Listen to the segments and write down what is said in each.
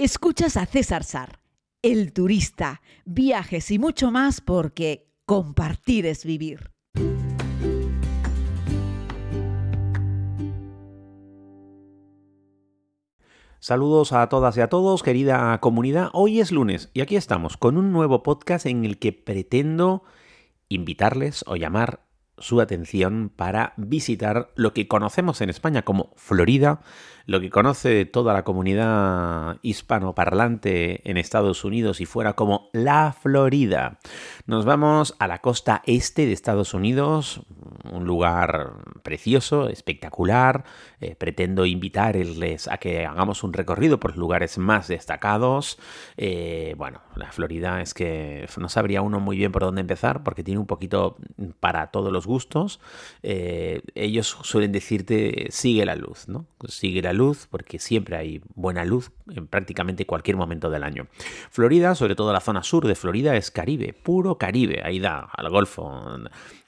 Escuchas a César Sar, el turista, viajes y mucho más porque compartir es vivir. Saludos a todas y a todos, querida comunidad. Hoy es lunes y aquí estamos con un nuevo podcast en el que pretendo invitarles o llamar su atención para visitar lo que conocemos en España como Florida, lo que conoce toda la comunidad hispanoparlante en Estados Unidos y fuera como la Florida. Nos vamos a la costa este de Estados Unidos, un lugar precioso, espectacular. Eh, pretendo invitarles a que hagamos un recorrido por los lugares más destacados. Eh, bueno, la Florida es que no sabría uno muy bien por dónde empezar porque tiene un poquito para todos los gustos. Eh, ellos suelen decirte sigue la luz, ¿no? Sigue la luz luz, porque siempre hay buena luz en prácticamente cualquier momento del año. Florida, sobre todo la zona sur de Florida, es Caribe, puro Caribe. Ahí da al Golfo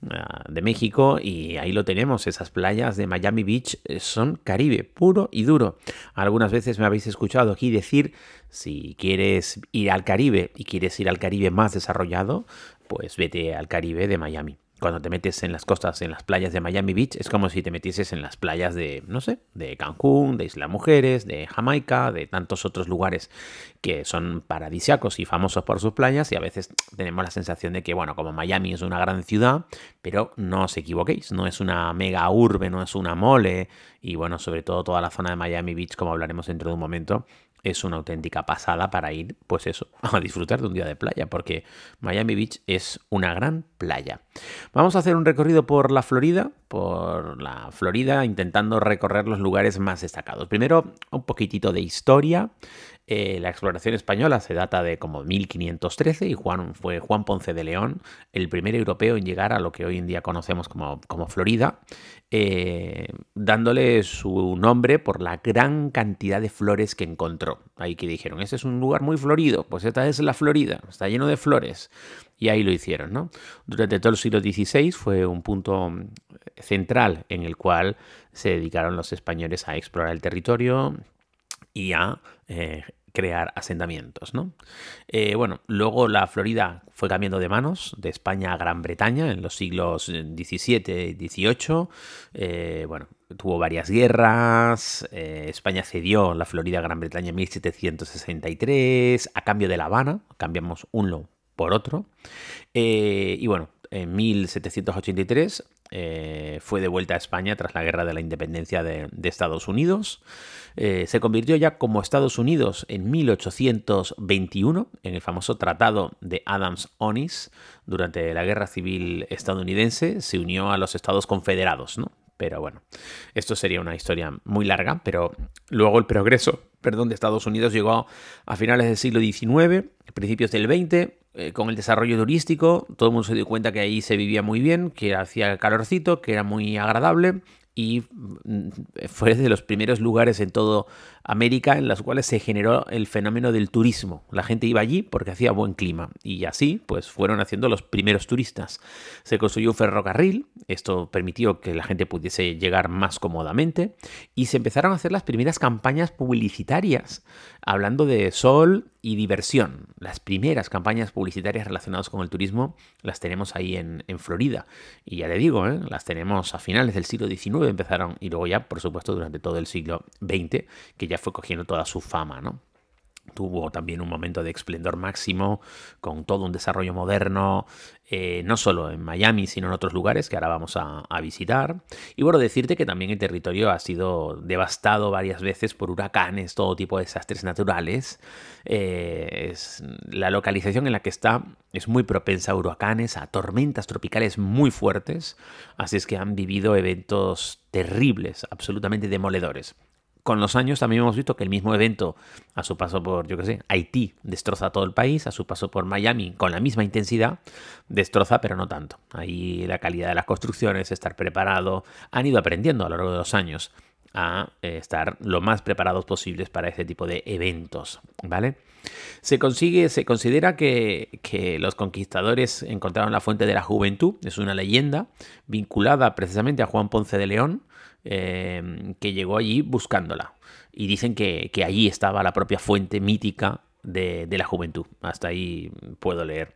eh, de México y ahí lo tenemos. Esas playas de Miami Beach eh, son Caribe, puro y duro. Algunas veces me habéis escuchado aquí decir, si quieres ir al Caribe y quieres ir al Caribe más desarrollado, pues vete al Caribe de Miami cuando te metes en las costas, en las playas de Miami Beach, es como si te metieses en las playas de, no sé, de Cancún, de Isla Mujeres, de Jamaica, de tantos otros lugares que son paradisiacos y famosos por sus playas y a veces tenemos la sensación de que, bueno, como Miami es una gran ciudad, pero no os equivoquéis, no es una mega urbe, no es una mole y bueno, sobre todo toda la zona de Miami Beach, como hablaremos dentro de un momento, es una auténtica pasada para ir, pues eso, a disfrutar de un día de playa, porque Miami Beach es una gran playa. Vamos a hacer un recorrido por la Florida, por la Florida, intentando recorrer los lugares más destacados. Primero, un poquitito de historia. Eh, la exploración española se data de como 1513 y Juan, fue Juan Ponce de León el primer europeo en llegar a lo que hoy en día conocemos como, como Florida, eh, dándole su nombre por la gran cantidad de flores que encontró. Ahí que dijeron, ese es un lugar muy florido, pues esta es la Florida, está lleno de flores. Y ahí lo hicieron. Durante todo el siglo XVI fue un punto central en el cual se dedicaron los españoles a explorar el territorio y a eh, crear asentamientos. ¿no? Eh, bueno, luego la Florida fue cambiando de manos de España a Gran Bretaña en los siglos XVII y XVIII. Eh, bueno, tuvo varias guerras. Eh, España cedió la Florida a Gran Bretaña en 1763 a cambio de La Habana. Cambiamos uno por otro. y bueno, en 1783 eh, fue de vuelta a España tras la guerra de la independencia de, Estados Unidos. Eh, se convirtió ya como Estados Unidos en 1821 en el famoso Tratado de Adams-Onis durante la Guerra Civil estadounidense. Se unió a los Estados Confederados, ¿no? Pero bueno, esto sería una historia muy larga, pero luego el progreso, perdón, de Estados Unidos llegó a finales del siglo XIX, principios del XX, eh, con el desarrollo turístico, todo el mundo se dio cuenta que ahí se vivía muy bien, que hacía calorcito, que era muy agradable y mm, fue de los primeros lugares en todo América en los cuales se generó el fenómeno del turismo. La gente iba allí porque hacía buen clima y así pues fueron haciendo los primeros turistas. Se construyó un ferrocarril, esto permitió que la gente pudiese llegar más cómodamente y se empezaron a hacer las primeras campañas publicitarias hablando de sol y diversión. Las primeras campañas publicitarias relacionadas con el turismo las tenemos ahí en, Florida y ya le digo, ¿eh? las tenemos a finales del siglo XIX empezaron y luego ya por supuesto durante todo el siglo XX que ya fue cogiendo toda su fama, ¿no? Tuvo también un momento de esplendor máximo, con todo un desarrollo moderno, eh, no solo en Miami, sino en otros lugares que ahora vamos a, visitar. Y bueno, decirte que también el territorio ha sido devastado varias veces por huracanes, todo tipo de desastres naturales. Eh, la localización en la que está es muy propensa a huracanes, a tormentas tropicales muy fuertes, así es que han vivido eventos terribles, absolutamente demoledores con los años también hemos visto que el mismo evento, a su paso por, yo qué sé, Haití, destroza todo el país, a su paso por Miami, con la misma intensidad, destroza, pero no tanto. Ahí la calidad de las construcciones, estar preparado, han ido aprendiendo a lo largo de los años. a eh, estar lo más preparados posibles para ese tipo de eventos, ¿vale? Se consigue, se considera que, los conquistadores encontraron la fuente de la juventud, es una leyenda vinculada precisamente a Juan Ponce de León, eh, que llegó allí buscándola. Y dicen que, que allí estaba la propia fuente mítica de, la juventud. Hasta ahí puedo leer.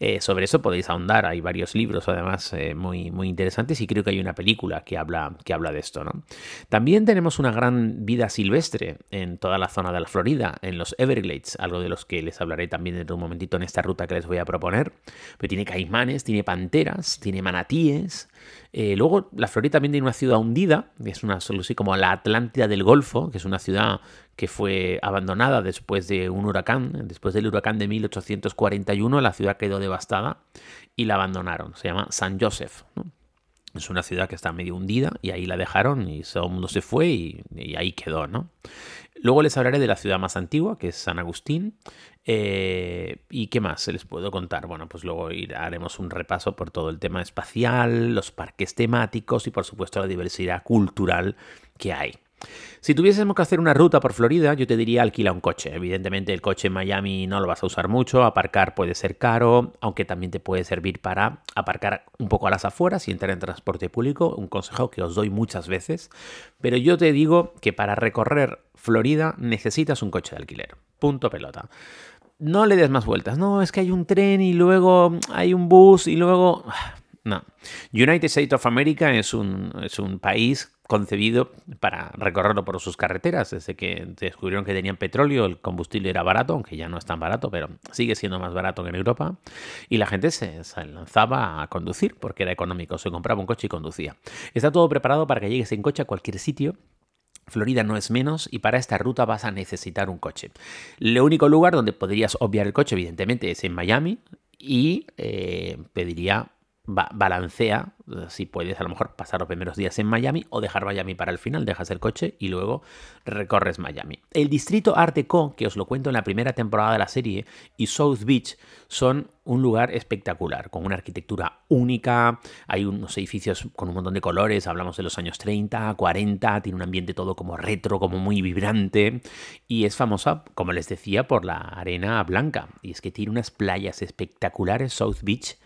Eh, sobre eso podéis ahondar. Hay varios libros, además, eh, muy, muy interesantes y creo que hay una película que habla, que habla de esto. ¿no? También tenemos una gran vida silvestre en toda la zona de la Florida, en los Everglades, algo de los que les hablaré también dentro de un momentito en esta ruta que les voy a proponer. Pero tiene caimanes, tiene panteras, tiene manatíes. Eh, luego, la Florida también tiene una ciudad hundida, que es una así como la Atlántida del Golfo, que es una ciudad que fue abandonada después de un huracán. Después del huracán de 1841, la ciudad quedó devastada y la abandonaron. Se llama San Joseph. Es una ciudad que está medio hundida y ahí la dejaron y todo el mundo se fue y, ahí quedó, ¿no? Luego les hablaré de la ciudad más antigua, que es San Agustín. Eh, ¿Y qué más se les puedo contar? Bueno, pues luego haremos un repaso por todo el tema espacial, los parques temáticos y por supuesto la diversidad cultural que hay. Si tuviésemos que hacer una ruta por Florida, yo te diría alquila un coche. Evidentemente el coche en Miami no lo vas a usar mucho, aparcar puede ser caro, aunque también te puede servir para aparcar un poco a las afueras y entrar en transporte público, un consejo que os doy muchas veces. Pero yo te digo que para recorrer Florida necesitas un coche de alquiler. Punto pelota no le des más vueltas. No, es que hay un tren y luego hay un bus y luego... No. United States of America es un, es un país concebido para recorrerlo por sus carreteras. Desde que descubrieron que tenían petróleo, el combustible era barato, aunque ya no es tan barato, pero sigue siendo más barato que en Europa. Y la gente se, lanzaba a conducir porque era económico. Se compraba un coche y conducía. Está todo preparado para que llegues en coche a cualquier sitio Florida no es menos y para esta ruta vas a necesitar un coche. El único lugar donde podrías obviar el coche, evidentemente, es en Miami y eh, pediría balancea, si puedes a lo mejor pasar los primeros días en Miami o dejar Miami para el final, dejas el coche y luego recorres Miami. El distrito Art Deco, que os lo cuento en la primera temporada de la serie, y South Beach son un lugar espectacular, con una arquitectura única, hay unos edificios con un montón de colores, hablamos de los años 30, 40, tiene un ambiente todo como retro, como muy vibrante, y es famosa, como les decía, por la arena blanca, y es que tiene unas playas espectaculares, South Beach,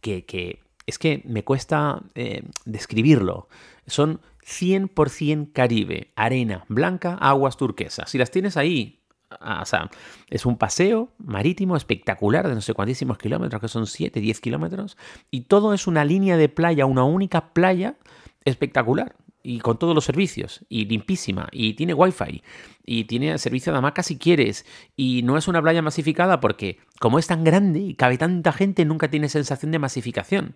que es que me cuesta eh, describirlo. Son 100% Caribe, arena blanca, aguas turquesas. Si las tienes ahí, ah, es un paseo marítimo espectacular de no sé cuántísimos kilómetros, que son 7, 10 kilómetros, y todo es una línea de playa, una única playa espectacular y con todos los servicios, y limpísima, y tiene wifi, y tiene servicio de hamaca si quieres, y no es una playa masificada porque como es tan grande y cabe tanta gente, nunca tiene sensación de masificación.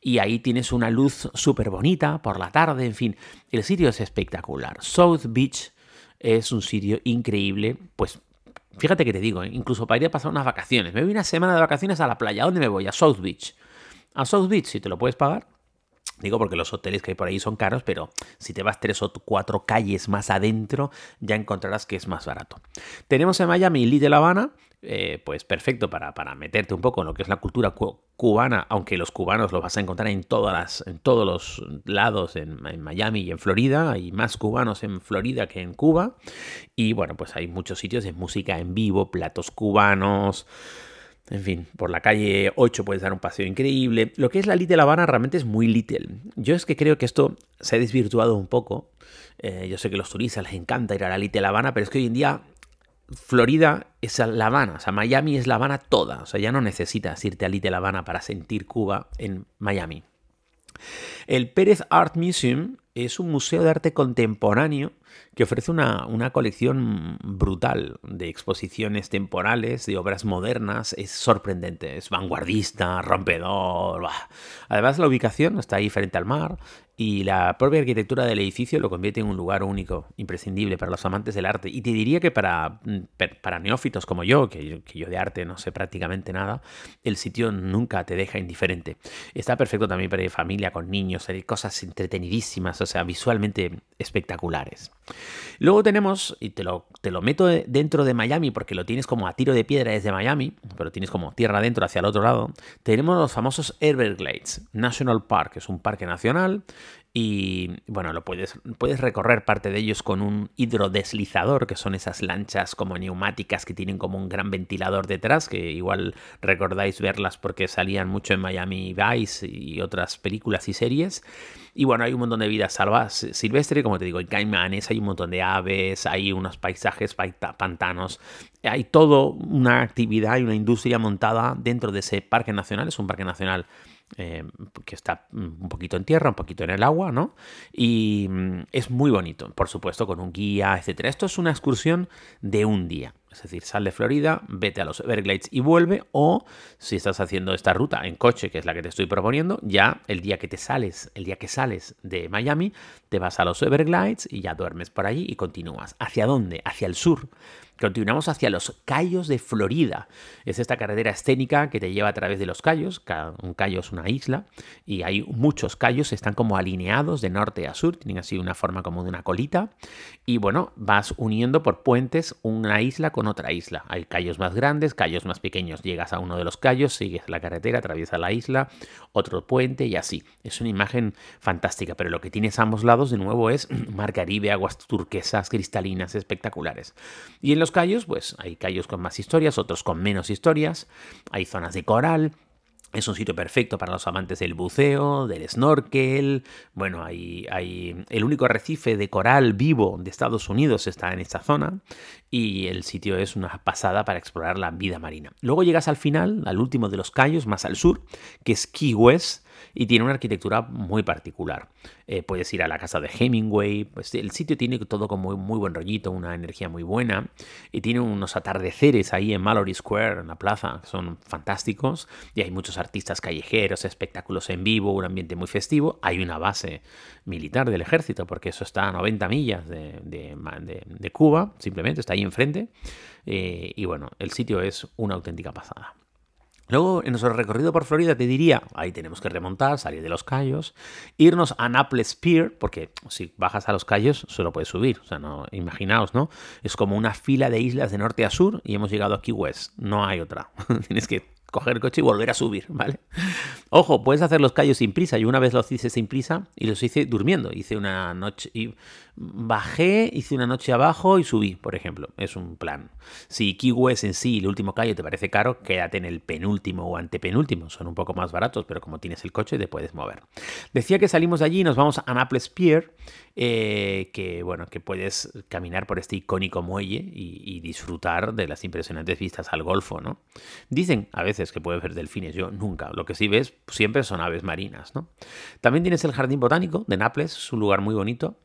Y ahí tienes una luz súper bonita por la tarde, en fin, el sitio es espectacular. South Beach es un sitio increíble, pues fíjate que te digo, ¿eh? incluso para ir a pasar unas vacaciones, me voy una semana de vacaciones a la playa, ¿a dónde me voy? A South Beach. A South Beach, si te lo puedes pagar, Digo porque los hoteles que hay por ahí son caros, pero si te vas tres o cuatro calles más adentro, ya encontrarás que es más barato. Tenemos en Miami Little Habana, eh, pues perfecto para, para, meterte un poco en lo que es la cultura cubana, aunque los cubanos lo vas a encontrar en, todas las, en todos los lados, en, en, Miami y en Florida, hay más cubanos en Florida que en Cuba, y bueno, pues hay muchos sitios de música en vivo, platos cubanos, en fin, por la calle 8 puedes dar un paseo increíble. Lo que es la Little Habana realmente es muy little. Yo es que creo que esto se ha desvirtuado un poco. Eh, yo sé que a los turistas les encanta ir a la Little Habana, pero es que hoy en día Florida es La Habana, o sea, Miami es La Habana toda. O sea, ya no necesitas irte a Little Habana para sentir Cuba en Miami. El Pérez Art Museum es un museo de arte contemporáneo que ofrece una, colección brutal de exposiciones temporales, de obras modernas. Es sorprendente, es vanguardista, rompedor. Además, la ubicación está ahí frente al mar y la propia arquitectura del edificio lo convierte en un lugar único, imprescindible para los amantes del arte. Y te diría que para, para neófitos como yo, que, yo, de arte no sé prácticamente nada, el sitio nunca te deja indiferente. Está perfecto también para ir familia, con niños, hay cosas entretenidísimas, o sea, visualmente espectaculares. Luego tenemos, y te lo, te lo meto dentro de Miami porque lo tienes como a tiro de piedra desde Miami, pero tienes como tierra adentro hacia el otro lado, tenemos los famosos Everglades National Park, que es un parque nacional y bueno, lo puedes, puedes recorrer parte de ellos con un hidrodeslizador, que son esas lanchas como neumáticas que tienen como un gran ventilador detrás, que igual recordáis verlas porque salían mucho en Miami Vice y otras películas y series. Y bueno, hay un montón de vida salvajes silvestre, como te digo, hay caimanes, hay un montón de aves, hay unos paisajes, pantanos, hay toda una actividad y una industria montada dentro de ese parque nacional, es un parque nacional eh, que está un poquito en tierra, un poquito en el agua, ¿no? Y mm, es muy bonito, por supuesto, con un guía, etcétera. Esto es una excursión de un día. Es decir, sal de Florida, vete a los Everglades y vuelve. O si estás haciendo esta ruta en coche, que es la que te estoy proponiendo, ya el día que te sales, el día que sales de Miami, te vas a los Everglades y ya duermes por allí y continúas. ¿Hacia dónde? Hacia el sur. Continuamos hacia los Cayos de Florida. Es esta carretera escénica que te lleva a través de los cayos. Un cayo es una isla y hay muchos cayos, están como alineados de norte a sur, tienen así una forma como de una colita. Y bueno, vas uniendo por puentes una isla con otra isla. Hay cayos más grandes, cayos más pequeños. Llegas a uno de los cayos, sigues la carretera, atraviesas la isla, otro puente y así. Es una imagen fantástica, pero lo que tienes a ambos lados de nuevo es mar Caribe, aguas turquesas, cristalinas, espectaculares. Y en los callos, pues hay callos con más historias, otros con menos historias, hay zonas de coral, es un sitio perfecto para los amantes del buceo, del snorkel. Bueno, hay, hay, el único arrecife de coral vivo de Estados Unidos está en esta zona y el sitio es una pasada para explorar la vida marina. Luego llegas al final, al último de los callos, más al sur, que es Key West, y tiene una arquitectura muy particular. Eh, puedes ir a la casa de Hemingway, pues el sitio tiene todo como muy, buen rollito, una energía muy buena, y tiene unos atardeceres ahí en Mallory Square, en la plaza, que son fantásticos, y hay muchos artistas callejeros, espectáculos en vivo, un ambiente muy festivo, hay una base militar del ejército, porque eso está a 90 millas de, de, Cuba, simplemente está ahí enfrente, eh, y bueno, el sitio es una auténtica pasada. Luego, en nuestro recorrido por Florida, te diría, ahí tenemos que remontar, salir de los Cayos, irnos a Naples Pier, porque si bajas a los Cayos, solo puedes subir. O sea, no, imaginaos, ¿no? Es como una fila de islas de norte a sur y hemos llegado a Key West. No hay otra. Tienes que coger el coche y volver a subir, ¿vale? Ojo, puedes hacer los callos sin prisa. Yo una vez los hice sin prisa y los hice durmiendo. Hice una noche y bajé, hice una noche abajo y subí, por ejemplo. Es un plan. Si West en sí, el último callo, te parece caro, quédate en el penúltimo o antepenúltimo. Son un poco más baratos, pero como tienes el coche te puedes mover. Decía que salimos de allí y nos vamos a Naples Pier, eh, que bueno, que puedes caminar por este icónico muelle y, y disfrutar de las impresionantes vistas al Golfo, ¿no? Dicen a veces que puedes ver delfines, yo nunca. Lo que sí ves siempre son aves marinas, ¿no? También tienes el Jardín Botánico de Naples, es un lugar muy bonito.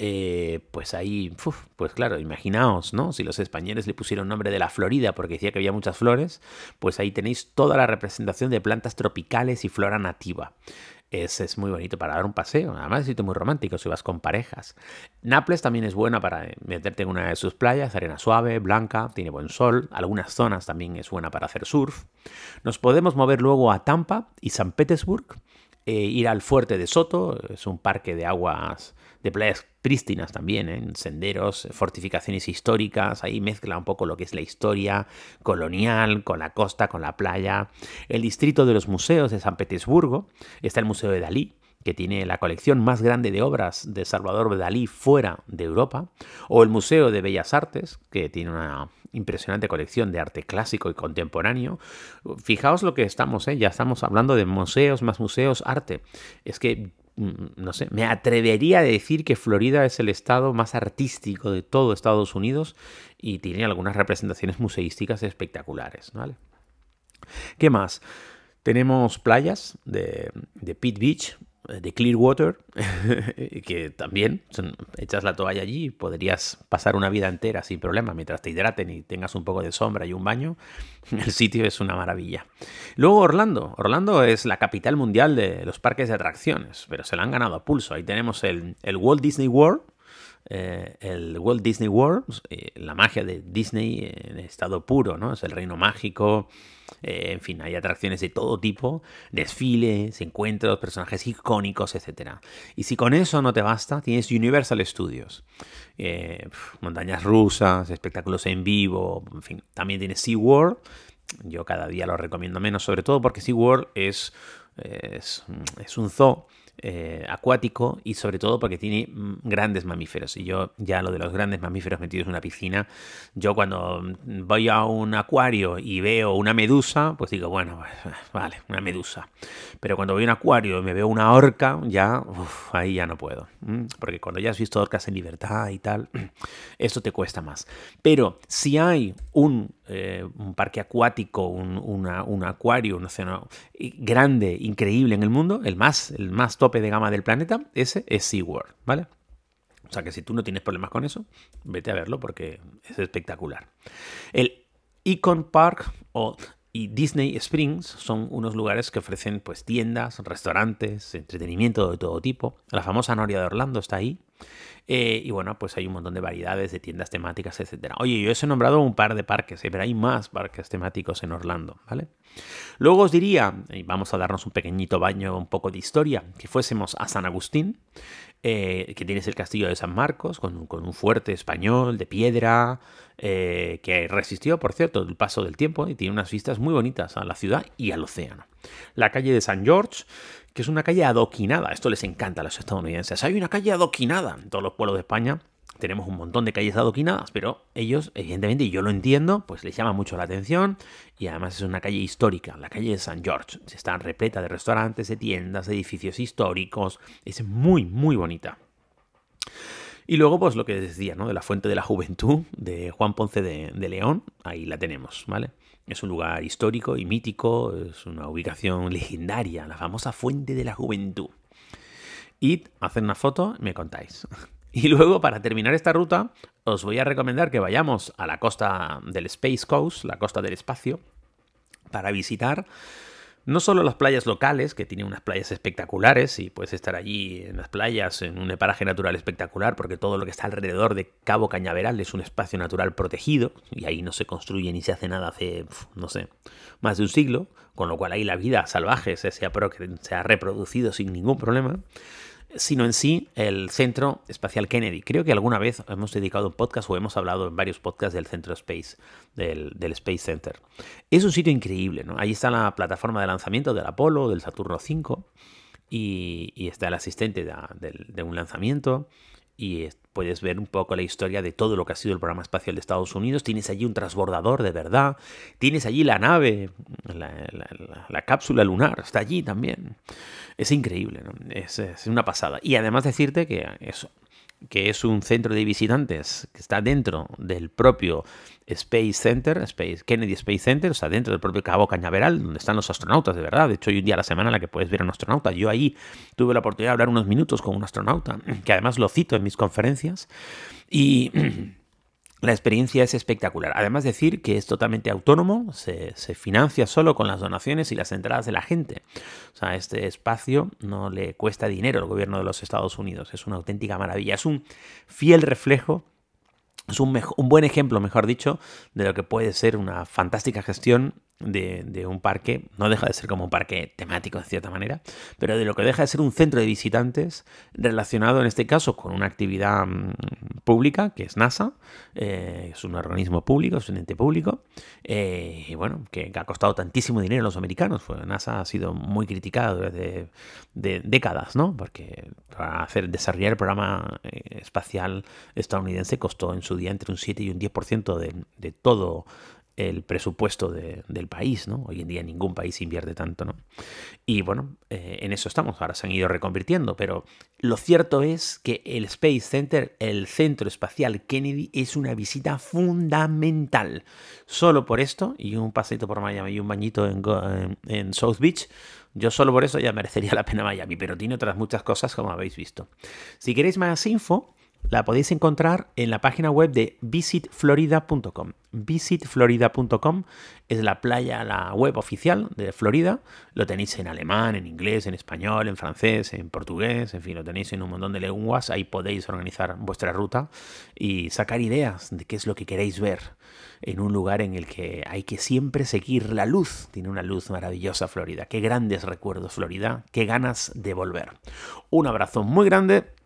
Eh, pues ahí, pues claro, imaginaos, ¿no? Si los españoles le pusieron nombre de la Florida porque decía que había muchas flores, pues ahí tenéis toda la representación de plantas tropicales y flora nativa. Es, es, muy bonito para dar un paseo. Además, es muy romántico si vas con parejas. Naples también es buena para meterte en una de sus playas, arena suave, blanca, tiene buen sol. Algunas zonas también es buena para hacer surf. Nos podemos mover luego a Tampa y San Petersburg. Eh, ir al fuerte de Soto, es un parque de aguas de playas prístinas también, ¿eh? en senderos, fortificaciones históricas, ahí mezcla un poco lo que es la historia colonial con la costa, con la playa. El distrito de los museos de San Petersburgo, está el Museo de Dalí, que tiene la colección más grande de obras de Salvador Dalí fuera de Europa, o el Museo de Bellas Artes, que tiene una impresionante colección de arte clásico y contemporáneo. Fijaos lo que estamos, ¿eh? ya estamos hablando de museos, más museos, arte. Es que Mm, no sé, me atrevería a decir que Florida es el estado más artístico de todo Estados Unidos y tiene algunas representaciones museísticas espectaculares, ¿vale? ¿Qué más? Tenemos playas de, de Pitt Beach, de Clearwater, que también echas la toalla allí podrías pasar una vida entera sin problema mientras te hidraten y tengas un poco de sombra y un baño. El sitio es una maravilla. Luego Orlando. Orlando es la capital mundial de los parques de atracciones, pero se la han ganado a pulso. Ahí tenemos el, el Walt Disney World, eh, el Walt Disney World, eh, la magia de Disney en estado puro, ¿no? Es el reino mágico, eh, en fin, hay atracciones de todo tipo, desfiles, encuentros, personajes icónicos, etc. Y si con eso no te basta, tienes Universal Studios, montañas rusas, espectáculos en vivo, en fin, también tienes SeaWorld, yo cada día lo recomiendo menos, sobre todo porque SeaWorld es, es, es un zoo eh, acuático y sobre todo porque tiene mm, grandes mamíferos. Y yo ya lo de los grandes mamíferos metidos en una piscina, yo cuando voy a un acuario y veo una medusa, pues digo, bueno, vale, una medusa. Pero cuando voy a un acuario y me veo una orca, ya, ahí ya no puedo. Porque cuando ya has visto orcas en libertad y tal, esto te cuesta más. Pero si hay un, eh, parque acuático, un, acuario, un océano grande, increíble en el mundo, el más, el más top de gama del planeta, ese es SeaWorld, ¿vale? O sea que si tú no tienes problemas con eso, vete a verlo porque es espectacular. El Econ Park o y Disney Springs son unos lugares que ofrecen pues tiendas, restaurantes, entretenimiento de todo tipo. La famosa Noria de Orlando está ahí. Eh, y bueno, pues hay un montón de variedades de tiendas temáticas, etc. Oye, yo os he nombrado un par de parques, ¿eh? pero hay más parques temáticos en Orlando, ¿vale? Luego os diría, y vamos a darnos un pequeñito baño, un poco de historia, que fuésemos a San Agustín, eh, que tienes el castillo de San Marcos, con, un fuerte español de piedra, que resistió, por cierto, el paso del tiempo y tiene unas vistas muy bonitas a la ciudad y al océano. La calle de San George, que es una calle adoquinada. Esto les encanta a los estadounidenses. Hay una calle adoquinada en todos los pueblos de España. Tenemos un montón de calles adoquinadas, pero ellos, evidentemente, y yo lo entiendo, pues les llama mucho la atención y además es una calle histórica, la calle de San George. Está repleta de restaurantes, de tiendas, de edificios históricos. Es muy, muy bonita. Y luego, pues lo que decía, ¿no? De la Fuente de la Juventud de Juan Ponce de, León, ahí la tenemos, ¿vale? Es un lugar histórico y mítico, es una ubicación legendaria, la famosa Fuente de la Juventud. Id, hacer una foto, me contáis. Y luego, para terminar esta ruta, os voy a recomendar que vayamos a la costa del Space Coast, la costa del espacio, para visitar no solo las playas locales, que tienen unas playas espectaculares y puedes estar allí en las playas en un paraje natural espectacular, porque todo lo que está alrededor de Cabo Cañaveral es un espacio natural protegido y ahí no se construye ni se hace nada hace, no sé, más de un siglo, con lo cual ahí la vida salvaje se, se ha reproducido sin ningún problema sino en sí el Centro Espacial Kennedy. Creo que alguna vez hemos dedicado un podcast o hemos hablado en varios podcasts del Centro Space, del, Space Center. Es un sitio increíble, ¿no? Ahí está la plataforma de lanzamiento del Apolo, del Saturno 5, y, está el asistente de un lanzamiento y puedes ver un poco la historia de todo lo que ha sido el programa espacial de Estados Unidos. Tienes allí un transbordador de verdad, tienes allí la nave, la, cápsula lunar, está allí también. Es increíble, es, es, una pasada. Y además decirte que eso, que es un centro de visitantes que está dentro del propio Space Center, Space, Kennedy Space Center, o sea, dentro del propio Cabo Cañaveral, donde están los astronautas, de verdad. De hecho, hay un día a la semana en la que puedes ver a un astronauta. Yo ahí tuve la oportunidad de hablar unos minutos con un astronauta, que además lo cito en mis conferencias. Y La experiencia es espectacular. Además decir que es totalmente autónomo, se, financia solo con las donaciones y las entradas de la gente. O sea, este espacio no le cuesta dinero al gobierno de los Estados Unidos. Es una auténtica maravilla. Es un fiel reflejo es un, un, buen ejemplo, mejor dicho, de lo que puede ser una fantástica gestión de, un parque, no deja de ser como un parque temático en cierta manera, pero de lo que deja de ser un centro de visitantes relacionado en este caso con una actividad mm, pública que es NASA, eh, es un organismo público, es un ente público, eh, y bueno, que, ha costado tantísimo dinero a los americanos. Pues NASA ha sido muy criticado desde de décadas, ¿no? Porque para hacer desarrollar el programa eh, espacial estadounidense costó en su día entre un 7 y un 10% de, de todo el presupuesto del país, ¿no? Hoy en día ningún país invierte tanto, ¿no? Y bueno, eh, en eso estamos, ahora se han ido reconvirtiendo, pero lo cierto es que el Space Center, el Centro Espacial Kennedy, es una visita fundamental. Solo por esto, y un paseito por Miami y un bañito en, en South Beach, yo solo por eso ya merecería la pena Miami, pero tiene otras muchas cosas como habéis visto. Si queréis más info, la podéis encontrar en la página web de visitflorida.com. Visitflorida.com es la playa, la web oficial de Florida. Lo tenéis en alemán, en inglés, en español, en francés, en portugués, en fin, lo tenéis en un montón de lenguas. Ahí podéis organizar vuestra ruta y sacar ideas de qué es lo que queréis ver en un lugar en el que hay que siempre seguir la luz. Tiene una luz maravillosa Florida. Qué grandes recuerdos Florida, qué ganas de volver. Un abrazo muy grande